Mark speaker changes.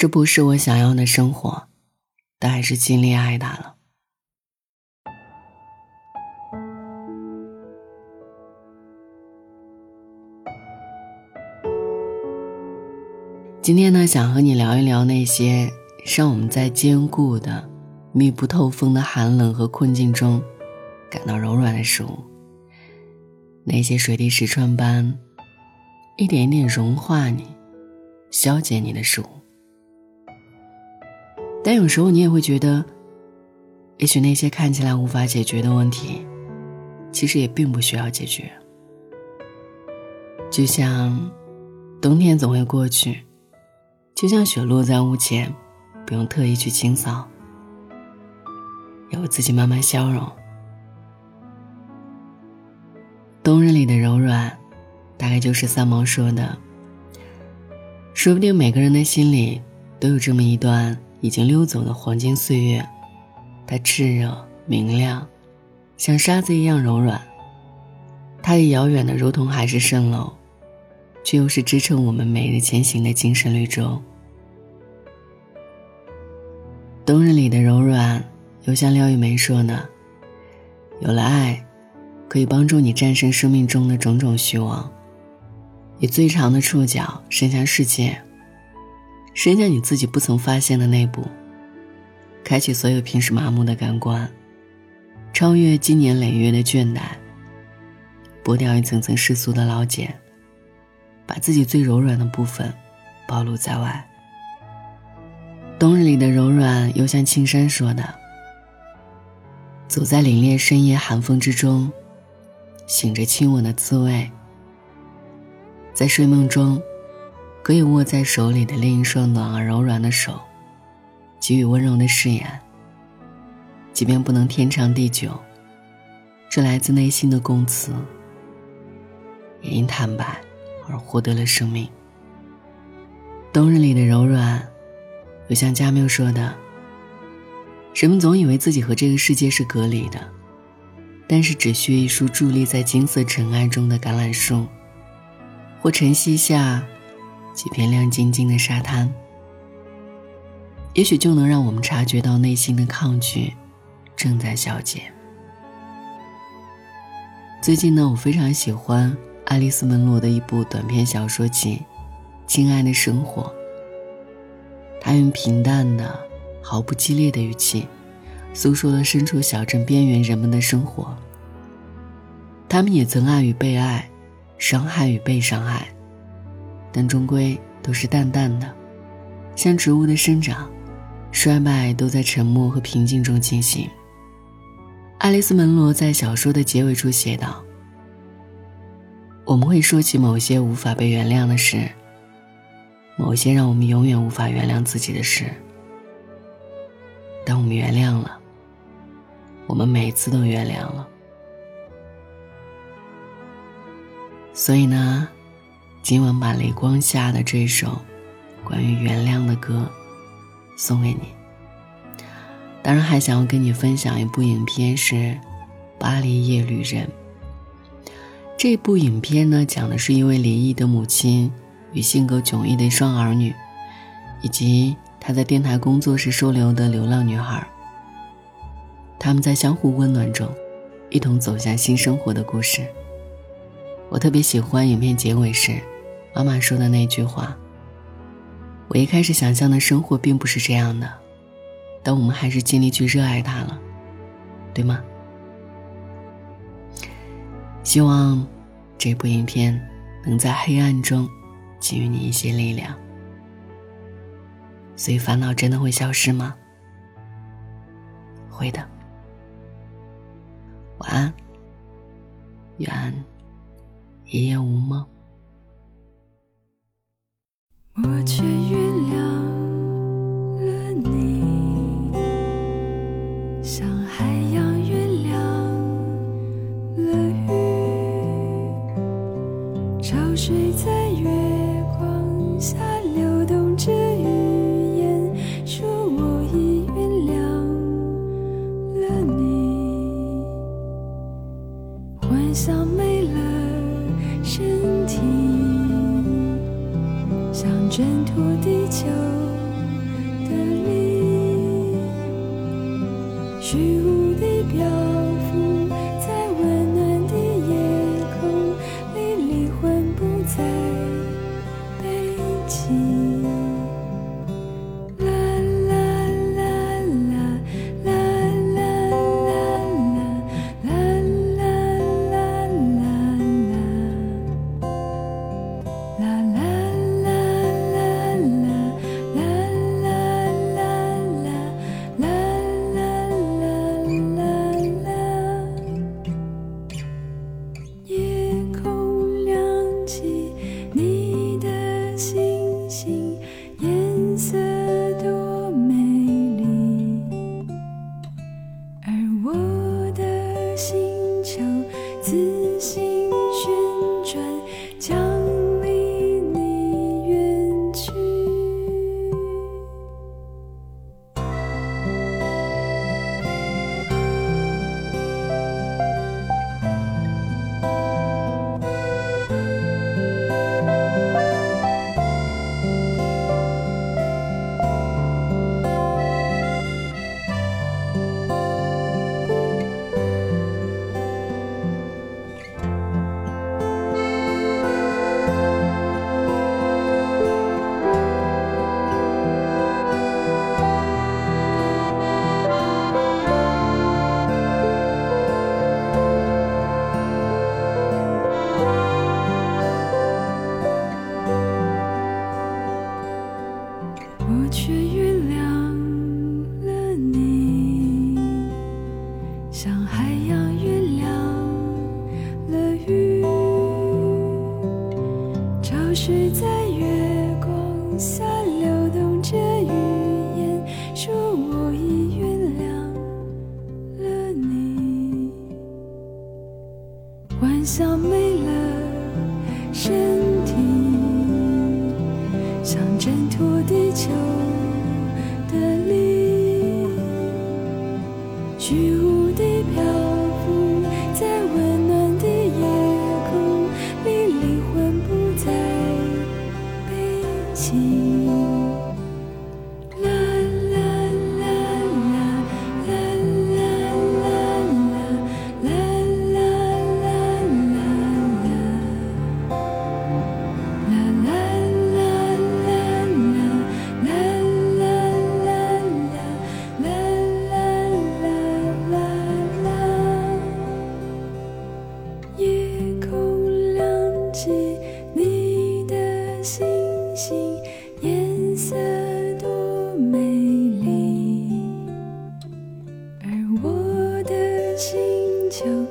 Speaker 1: 这不是我想要的生活，但还是尽力爱他了。今天呢，想和你聊一聊那些让我们在坚固的、密不透风的寒冷和困境中感到柔软的事物。那些水滴石穿般一点一点融化你、消解你的事物。但有时候你也会觉得，也许那些看起来无法解决的问题，其实也并不需要解决。就像冬天总会过去。就像雪落在屋前，不用特意去清扫，也会自己慢慢消融。冬日里的柔软，大概就是三毛说的。说不定每个人的心里都有这么一段已经溜走的黄金岁月，它炽热明亮，像沙子一样柔软。它也遥远的如同海市蜃楼，却又是支撑我们每日前行的精神绿洲。冬日里的柔软，又像廖玉梅说的：“有了爱，可以帮助你战胜生命中的种种虚妄，以最长的触角伸向世界，伸向你自己不曾发现的内部，开启所有平时麻木的感官，超越积年累月的倦怠，剥掉一层层世俗的老茧，把自己最柔软的部分暴露在外。”冬日里的柔软，又像青山说的：“走在凛冽深夜寒风之中，醒着亲吻的滋味。在睡梦中，可以握在手里的另一双暖而柔软的手，给予温柔的誓言。即便不能天长地久，这来自内心的供词，也因坦白而获得了生命。冬日里的柔软。”就像加缪说的：“人们总以为自己和这个世界是隔离的，但是只需一束伫立在金色尘埃中的橄榄树，或晨曦下几片亮晶晶的沙滩，也许就能让我们察觉到内心的抗拒正在消解。”最近呢，我非常喜欢爱丽丝·门罗的一部短篇小说集《亲爱的生活》。他用平淡的、毫不激烈的语气，诉说了身处小镇边缘人们的生活。他们也曾爱与被爱，伤害与被伤害，但终归都是淡淡的，像植物的生长、衰败都在沉默和平静中进行。爱丽丝·门罗在小说的结尾处写道：“我们会说起某些无法被原谅的事。”某些让我们永远无法原谅自己的事，但我们原谅了，我们每次都原谅了。所以呢，今晚把雷光下的这首关于原谅的歌送给你。当然，还想要跟你分享一部影片，是《巴黎夜旅人》。这部影片呢，讲的是一位离异的母亲。与性格迥异的双儿女，以及他在电台工作时收留的流浪女孩，他们在相互温暖中，一同走向新生活的故事。我特别喜欢影片结尾时，妈妈说的那句话：“我一开始想象的生活并不是这样的，但我们还是尽力去热爱它了，对吗？”希望这部影片能在黑暗中。给予你一些力量，所以烦恼真的会消失吗？会的。晚安，愿一夜无梦。
Speaker 2: 去虚无的漂浮。自却遇虚就